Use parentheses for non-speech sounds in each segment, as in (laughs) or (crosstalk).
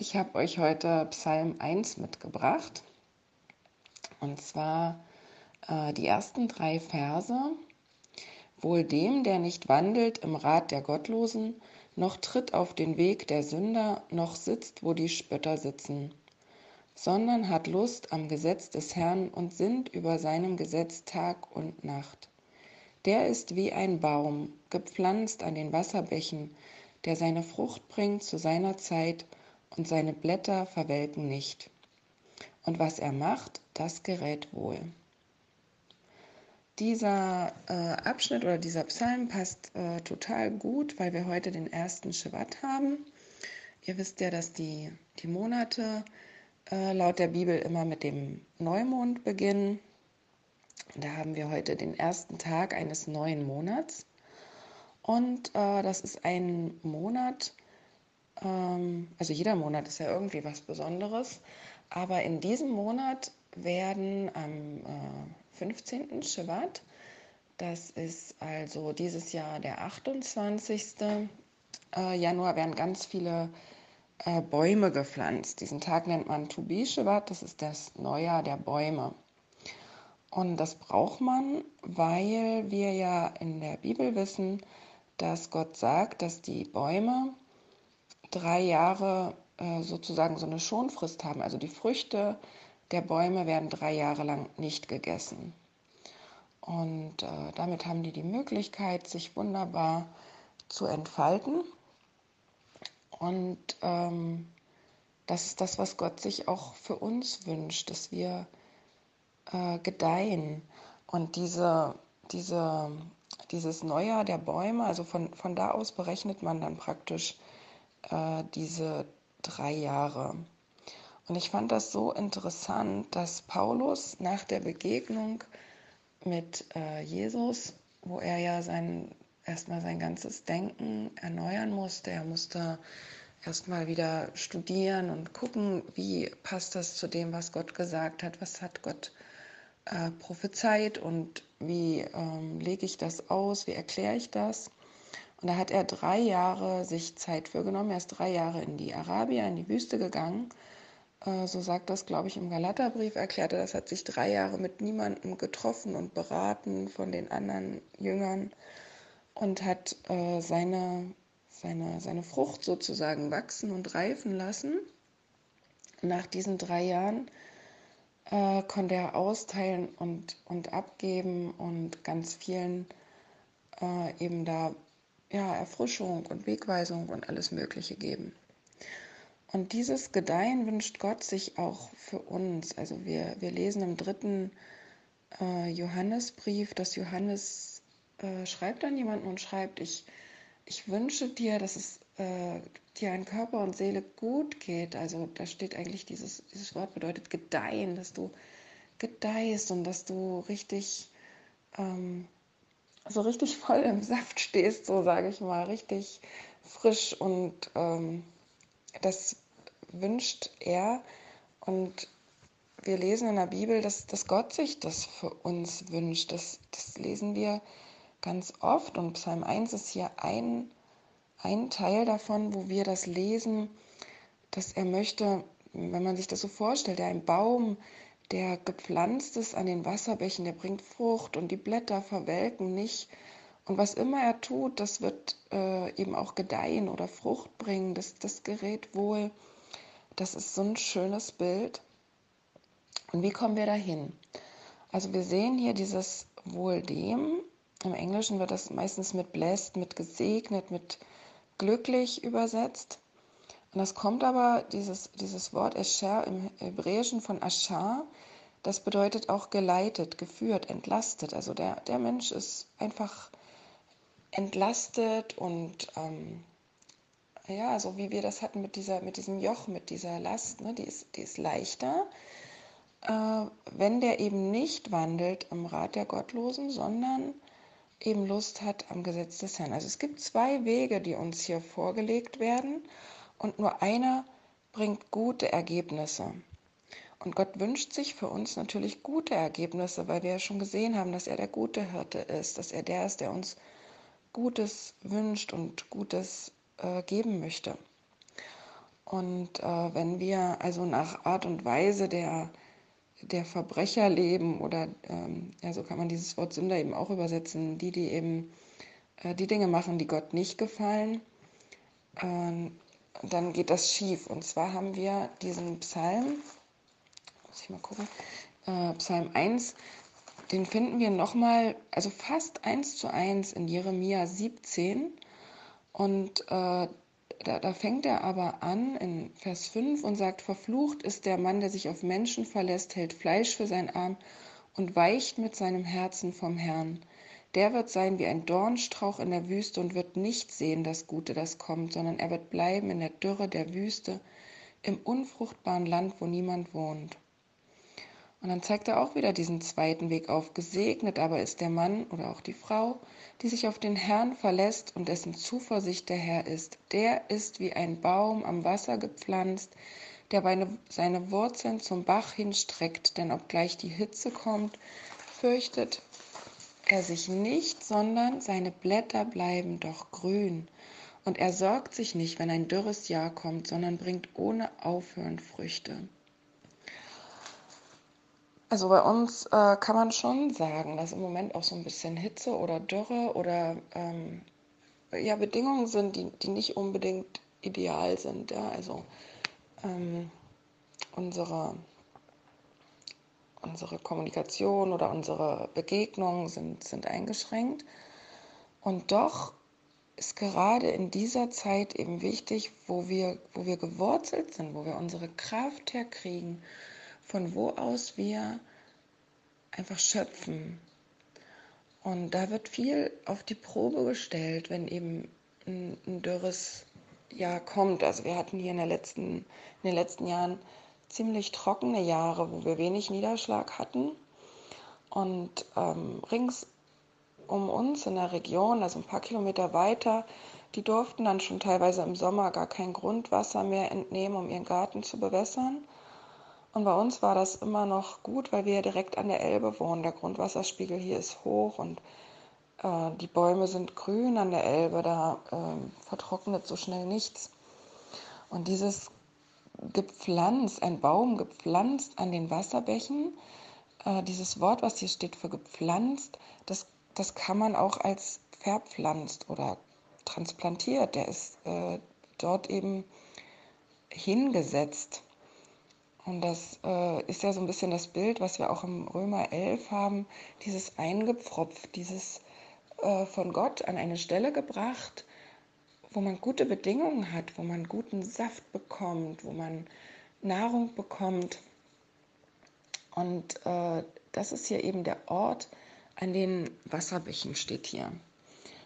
Ich habe euch heute Psalm 1 mitgebracht. Und zwar äh, die ersten drei Verse. Wohl dem, der nicht wandelt im Rat der Gottlosen, noch tritt auf den Weg der Sünder, noch sitzt, wo die Spötter sitzen, sondern hat Lust am Gesetz des Herrn und sinnt über seinem Gesetz Tag und Nacht. Der ist wie ein Baum, gepflanzt an den Wasserbächen, der seine Frucht bringt zu seiner Zeit und seine Blätter verwelken nicht. Und was er macht, das gerät wohl. Dieser äh, Abschnitt oder dieser Psalm passt äh, total gut, weil wir heute den ersten Shabbat haben. Ihr wisst ja, dass die, die Monate äh, laut der Bibel immer mit dem Neumond beginnen. Da haben wir heute den ersten Tag eines neuen Monats. Und äh, das ist ein Monat, ähm, also jeder Monat ist ja irgendwie was Besonderes, aber in diesem Monat werden am äh, 15. Shabbat, das ist also dieses Jahr der 28. Äh, Januar, werden ganz viele äh, Bäume gepflanzt. Diesen Tag nennt man Tubi Shabbat, das ist das Neujahr der Bäume. Und das braucht man, weil wir ja in der Bibel wissen, dass Gott sagt, dass die Bäume drei Jahre äh, sozusagen so eine Schonfrist haben. Also die Früchte der Bäume werden drei Jahre lang nicht gegessen. Und äh, damit haben die die Möglichkeit, sich wunderbar zu entfalten. Und ähm, das ist das, was Gott sich auch für uns wünscht, dass wir äh, gedeihen. Und diese, diese, dieses Neujahr der Bäume, also von, von da aus berechnet man dann praktisch äh, diese drei Jahre. Und ich fand das so interessant, dass Paulus nach der Begegnung mit äh, Jesus, wo er ja sein, erstmal sein ganzes Denken erneuern musste, er musste erstmal wieder studieren und gucken, wie passt das zu dem, was Gott gesagt hat, was hat Gott äh, prophezeit und wie ähm, lege ich das aus, wie erkläre ich das. Und da hat er drei Jahre sich Zeit für genommen. Er ist drei Jahre in die Arabier, in die Wüste gegangen. Äh, so sagt das, glaube ich, im Galaterbrief, erklärte das, hat sich drei Jahre mit niemandem getroffen und beraten von den anderen Jüngern und hat äh, seine, seine, seine Frucht sozusagen wachsen und reifen lassen. Nach diesen drei Jahren äh, konnte er austeilen und, und abgeben und ganz vielen äh, eben da ja, Erfrischung und Wegweisung und alles Mögliche geben. Und dieses Gedeihen wünscht Gott sich auch für uns. Also wir, wir lesen im dritten äh, Johannesbrief, dass Johannes äh, schreibt an jemanden und schreibt, ich, ich wünsche dir, dass es äh, dir an Körper und Seele gut geht. Also da steht eigentlich dieses, dieses Wort bedeutet gedeihen, dass du gedeihst und dass du richtig ähm, so richtig voll im Saft stehst, so sage ich mal, richtig frisch und ähm, das wünscht er und wir lesen in der Bibel, dass, dass Gott sich das für uns wünscht. Das, das lesen wir ganz oft und Psalm 1 ist hier ein, ein Teil davon, wo wir das lesen, dass er möchte, wenn man sich das so vorstellt, der ein Baum, der gepflanzt ist an den Wasserbächen, der bringt Frucht und die Blätter verwelken nicht. Und was immer er tut, das wird äh, eben auch gedeihen oder Frucht bringen. Das, das gerät wohl. Das ist so ein schönes Bild. Und wie kommen wir dahin? Also wir sehen hier dieses wohl dem. Im Englischen wird das meistens mit blessed, mit gesegnet, mit glücklich übersetzt. Und das kommt aber, dieses, dieses Wort Escher im Hebräischen von Aschar, das bedeutet auch geleitet, geführt, entlastet. Also der, der Mensch ist einfach entlastet und ähm, ja, so wie wir das hatten mit, dieser, mit diesem Joch, mit dieser Last, ne, die, ist, die ist leichter, äh, wenn der eben nicht wandelt im Rat der Gottlosen, sondern eben Lust hat am Gesetz des Herrn. Also es gibt zwei Wege, die uns hier vorgelegt werden und nur einer bringt gute Ergebnisse. Und Gott wünscht sich für uns natürlich gute Ergebnisse, weil wir ja schon gesehen haben, dass er der gute Hirte ist, dass er der ist, der uns Gutes wünscht und Gutes äh, geben möchte. Und äh, wenn wir also nach Art und Weise der, der Verbrecher leben oder ähm, ja, so kann man dieses Wort Sünder eben auch übersetzen, die, die eben äh, die Dinge machen, die Gott nicht gefallen, äh, dann geht das schief. Und zwar haben wir diesen Psalm, muss ich mal gucken, äh, Psalm 1, den finden wir nochmal, also fast eins zu eins in Jeremia 17. Und äh, da, da, fängt er aber an in Vers 5 und sagt, verflucht ist der Mann, der sich auf Menschen verlässt, hält Fleisch für seinen Arm und weicht mit seinem Herzen vom Herrn. Der wird sein wie ein Dornstrauch in der Wüste und wird nicht sehen das Gute, das kommt, sondern er wird bleiben in der Dürre der Wüste, im unfruchtbaren Land, wo niemand wohnt. Und dann zeigt er auch wieder diesen zweiten Weg auf. Gesegnet aber ist der Mann oder auch die Frau, die sich auf den Herrn verlässt und dessen Zuversicht der Herr ist. Der ist wie ein Baum am Wasser gepflanzt, der seine Wurzeln zum Bach hinstreckt, denn obgleich die Hitze kommt, fürchtet er sich nicht, sondern seine Blätter bleiben doch grün. Und er sorgt sich nicht, wenn ein dürres Jahr kommt, sondern bringt ohne Aufhören Früchte. Also bei uns äh, kann man schon sagen, dass im Moment auch so ein bisschen Hitze oder Dürre oder ähm, ja, Bedingungen sind, die, die nicht unbedingt ideal sind. Ja? Also ähm, unsere, unsere Kommunikation oder unsere Begegnungen sind, sind eingeschränkt. Und doch ist gerade in dieser Zeit eben wichtig, wo wir, wo wir gewurzelt sind, wo wir unsere Kraft herkriegen, von wo aus wir einfach schöpfen. Und da wird viel auf die Probe gestellt, wenn eben ein, ein dürres Jahr kommt. Also wir hatten hier in, letzten, in den letzten Jahren ziemlich trockene Jahre, wo wir wenig Niederschlag hatten. Und ähm, rings um uns in der Region, also ein paar Kilometer weiter, die durften dann schon teilweise im Sommer gar kein Grundwasser mehr entnehmen, um ihren Garten zu bewässern. Und bei uns war das immer noch gut, weil wir ja direkt an der Elbe wohnen. Der Grundwasserspiegel hier ist hoch und äh, die Bäume sind grün an der Elbe. Da äh, vertrocknet so schnell nichts. Und dieses gepflanzt, ein Baum gepflanzt an den Wasserbächen, äh, dieses Wort, was hier steht für gepflanzt, das, das kann man auch als verpflanzt oder transplantiert. Der ist äh, dort eben hingesetzt. Und das äh, ist ja so ein bisschen das Bild, was wir auch im Römer 11 haben, dieses eingepfropft, dieses äh, von Gott an eine Stelle gebracht, wo man gute Bedingungen hat, wo man guten Saft bekommt, wo man Nahrung bekommt. Und äh, das ist hier eben der Ort, an den Wasserbächen steht hier.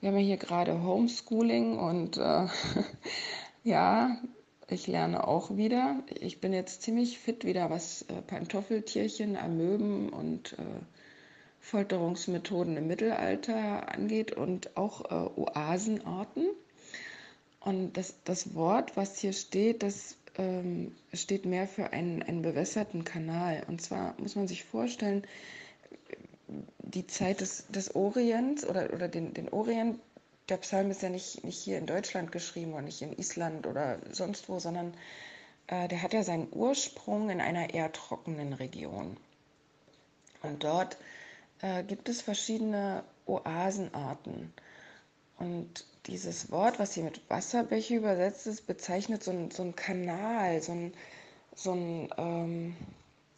Wir haben ja hier gerade Homeschooling und äh, (laughs) ja, ich lerne auch wieder. Ich bin jetzt ziemlich fit wieder, was äh, Pantoffeltierchen, Amöben und äh, Folterungsmethoden im Mittelalter angeht und auch äh, Oasenarten. Und das, das Wort, was hier steht, das ähm, steht mehr für einen, einen bewässerten Kanal. Und zwar muss man sich vorstellen, die Zeit des, des Orients oder, oder den, den Orient der Psalm ist ja nicht, nicht hier in Deutschland geschrieben oder nicht in Island oder sonst wo, sondern äh, der hat ja seinen Ursprung in einer eher trockenen Region. Und dort äh, gibt es verschiedene Oasenarten. Und dieses Wort, was hier mit Wasserbäche übersetzt ist, bezeichnet so einen so Kanal, so, ein, so ein, ähm,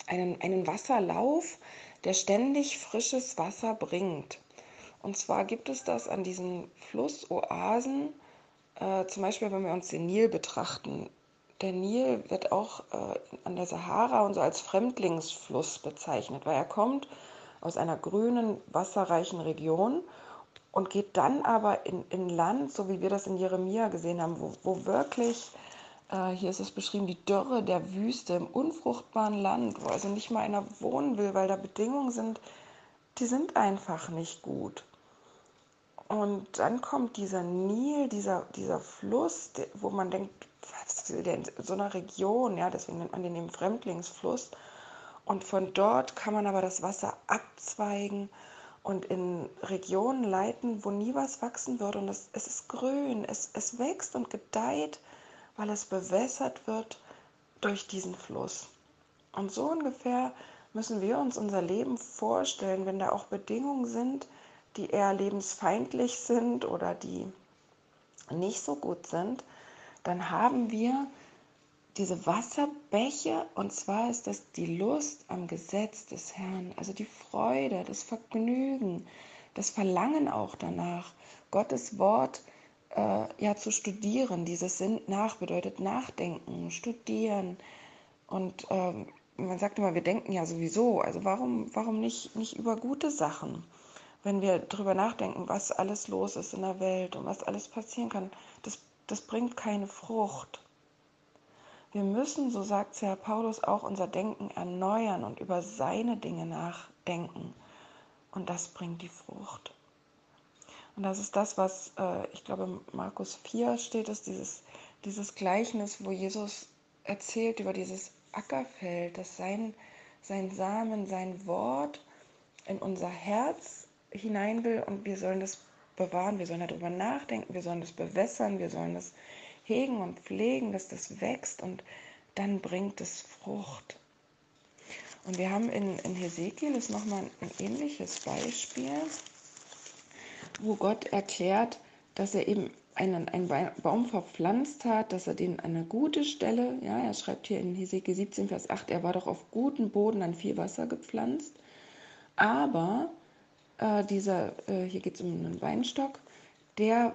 einen, einen Wasserlauf, der ständig frisches Wasser bringt. Und zwar gibt es das an diesen Flussoasen, äh, zum Beispiel wenn wir uns den Nil betrachten. Der Nil wird auch äh, an der Sahara und so als Fremdlingsfluss bezeichnet, weil er kommt aus einer grünen, wasserreichen Region und geht dann aber in, in Land, so wie wir das in Jeremia gesehen haben, wo, wo wirklich, äh, hier ist es beschrieben, die Dürre der Wüste im unfruchtbaren Land, wo also nicht mal einer wohnen will, weil da Bedingungen sind, die sind einfach nicht gut. Und dann kommt dieser Nil, dieser, dieser Fluss, wo man denkt, was will der in so einer Region, ja, deswegen nennt man den eben Fremdlingsfluss. Und von dort kann man aber das Wasser abzweigen und in Regionen leiten, wo nie was wachsen würde. Und es, es ist grün, es, es wächst und gedeiht, weil es bewässert wird durch diesen Fluss. Und so ungefähr müssen wir uns unser Leben vorstellen, wenn da auch Bedingungen sind, die eher lebensfeindlich sind oder die nicht so gut sind, dann haben wir diese Wasserbäche und zwar ist das die Lust am Gesetz des Herrn, also die Freude, das Vergnügen, das Verlangen auch danach, Gottes Wort äh, ja zu studieren. Dieses Sinn nach bedeutet nachdenken, studieren und ähm, man sagt immer, wir denken ja sowieso, also warum, warum nicht, nicht über gute Sachen? Wenn wir darüber nachdenken, was alles los ist in der Welt und was alles passieren kann, das, das bringt keine Frucht. Wir müssen, so sagt Herr Paulus, auch unser Denken erneuern und über seine Dinge nachdenken. Und das bringt die Frucht. Und das ist das, was äh, ich glaube, Markus 4 steht, ist dieses, dieses Gleichnis, wo Jesus erzählt über dieses Ackerfeld, dass sein, sein Samen, sein Wort in unser Herz hinein will und wir sollen das bewahren, wir sollen darüber nachdenken, wir sollen das bewässern, wir sollen das hegen und pflegen, dass das wächst und dann bringt es Frucht. Und wir haben in, in Hesekiel ist nochmal ein ähnliches Beispiel, wo Gott erklärt, dass er eben einen, einen Baum verpflanzt hat, dass er den an eine gute Stelle, ja, er schreibt hier in Hesekiel 17, Vers 8, er war doch auf gutem Boden an viel Wasser gepflanzt, aber äh, dieser, äh, hier geht es um einen Weinstock, der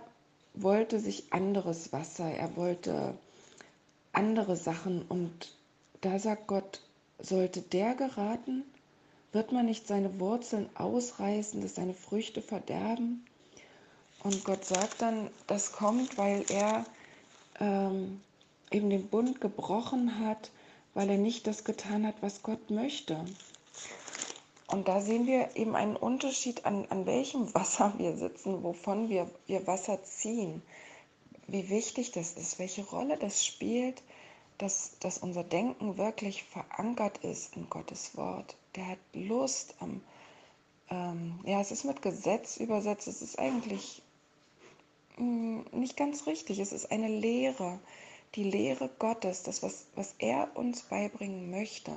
wollte sich anderes Wasser, er wollte andere Sachen und da sagt Gott, sollte der geraten, wird man nicht seine Wurzeln ausreißen, dass seine Früchte verderben? Und Gott sagt dann, das kommt, weil er ähm, eben den Bund gebrochen hat, weil er nicht das getan hat, was Gott möchte. Und da sehen wir eben einen Unterschied an, an welchem Wasser wir sitzen, wovon wir, wir Wasser ziehen, wie wichtig das ist, welche Rolle das spielt, dass, dass unser Denken wirklich verankert ist in Gottes Wort. Der hat Lust am, ähm, ja, es ist mit Gesetz übersetzt, es ist eigentlich nicht ganz richtig. Es ist eine Lehre, die Lehre Gottes, das, was, was er uns beibringen möchte,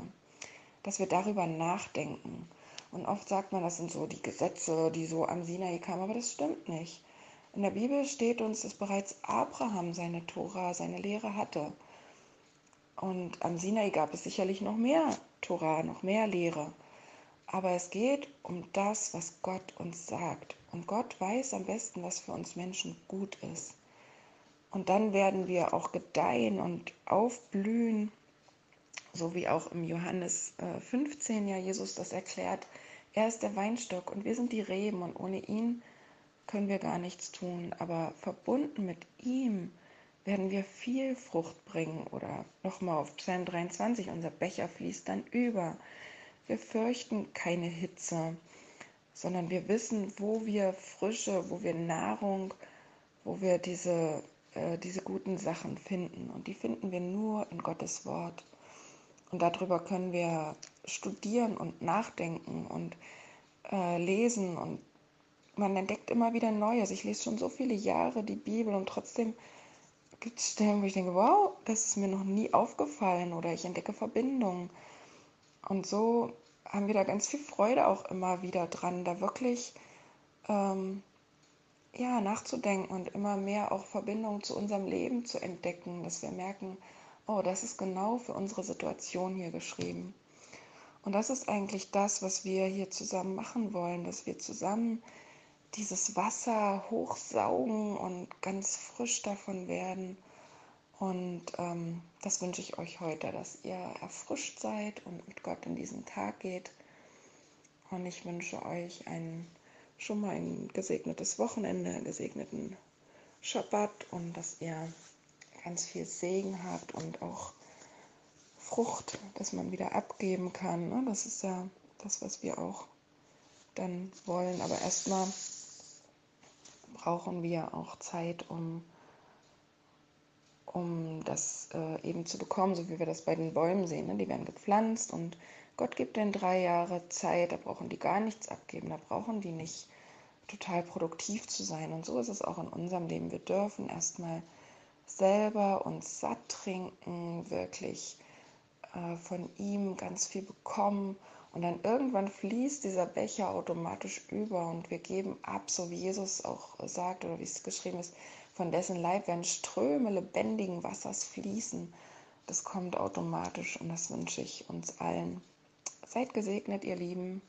dass wir darüber nachdenken. Und oft sagt man, das sind so die Gesetze, die so am Sinai kamen, aber das stimmt nicht. In der Bibel steht uns, dass bereits Abraham seine Tora, seine Lehre hatte. Und am Sinai gab es sicherlich noch mehr Tora, noch mehr Lehre. Aber es geht um das, was Gott uns sagt. Und Gott weiß am besten, was für uns Menschen gut ist. Und dann werden wir auch gedeihen und aufblühen, so wie auch im Johannes 15 äh, ja Jesus das erklärt. Er ist der Weinstock und wir sind die Reben und ohne ihn können wir gar nichts tun. Aber verbunden mit ihm werden wir viel Frucht bringen. Oder nochmal auf Psalm 23, unser Becher fließt dann über. Wir fürchten keine Hitze, sondern wir wissen, wo wir Frische, wo wir Nahrung, wo wir diese, äh, diese guten Sachen finden. Und die finden wir nur in Gottes Wort. Und darüber können wir studieren und nachdenken und äh, lesen. Und man entdeckt immer wieder Neues. Ich lese schon so viele Jahre die Bibel und trotzdem gibt es Stellen, wo ich denke, wow, das ist mir noch nie aufgefallen oder ich entdecke Verbindungen. Und so haben wir da ganz viel Freude auch immer wieder dran, da wirklich ähm, ja, nachzudenken und immer mehr auch Verbindungen zu unserem Leben zu entdecken, dass wir merken, oh, das ist genau für unsere Situation hier geschrieben. Und das ist eigentlich das, was wir hier zusammen machen wollen, dass wir zusammen dieses Wasser hochsaugen und ganz frisch davon werden und ähm, das wünsche ich euch heute, dass ihr erfrischt seid und mit Gott in diesen Tag geht. Und ich wünsche euch ein, schon mal ein gesegnetes Wochenende, einen gesegneten Schabbat und dass ihr ganz viel Segen habt und auch Frucht, dass man wieder abgeben kann. Ne? Das ist ja das, was wir auch dann wollen. Aber erstmal brauchen wir auch Zeit, um um das äh, eben zu bekommen, so wie wir das bei den Bäumen sehen. Ne? Die werden gepflanzt und Gott gibt denen drei Jahre Zeit, da brauchen die gar nichts abgeben, da brauchen die nicht total produktiv zu sein. Und so ist es auch in unserem Leben. Wir dürfen erstmal selber uns satt trinken, wirklich äh, von ihm ganz viel bekommen und dann irgendwann fließt dieser Becher automatisch über und wir geben ab, so wie Jesus auch sagt oder wie es geschrieben ist, von dessen Leib werden Ströme lebendigen Wassers fließen. Das kommt automatisch und das wünsche ich uns allen. Seid gesegnet, ihr Lieben.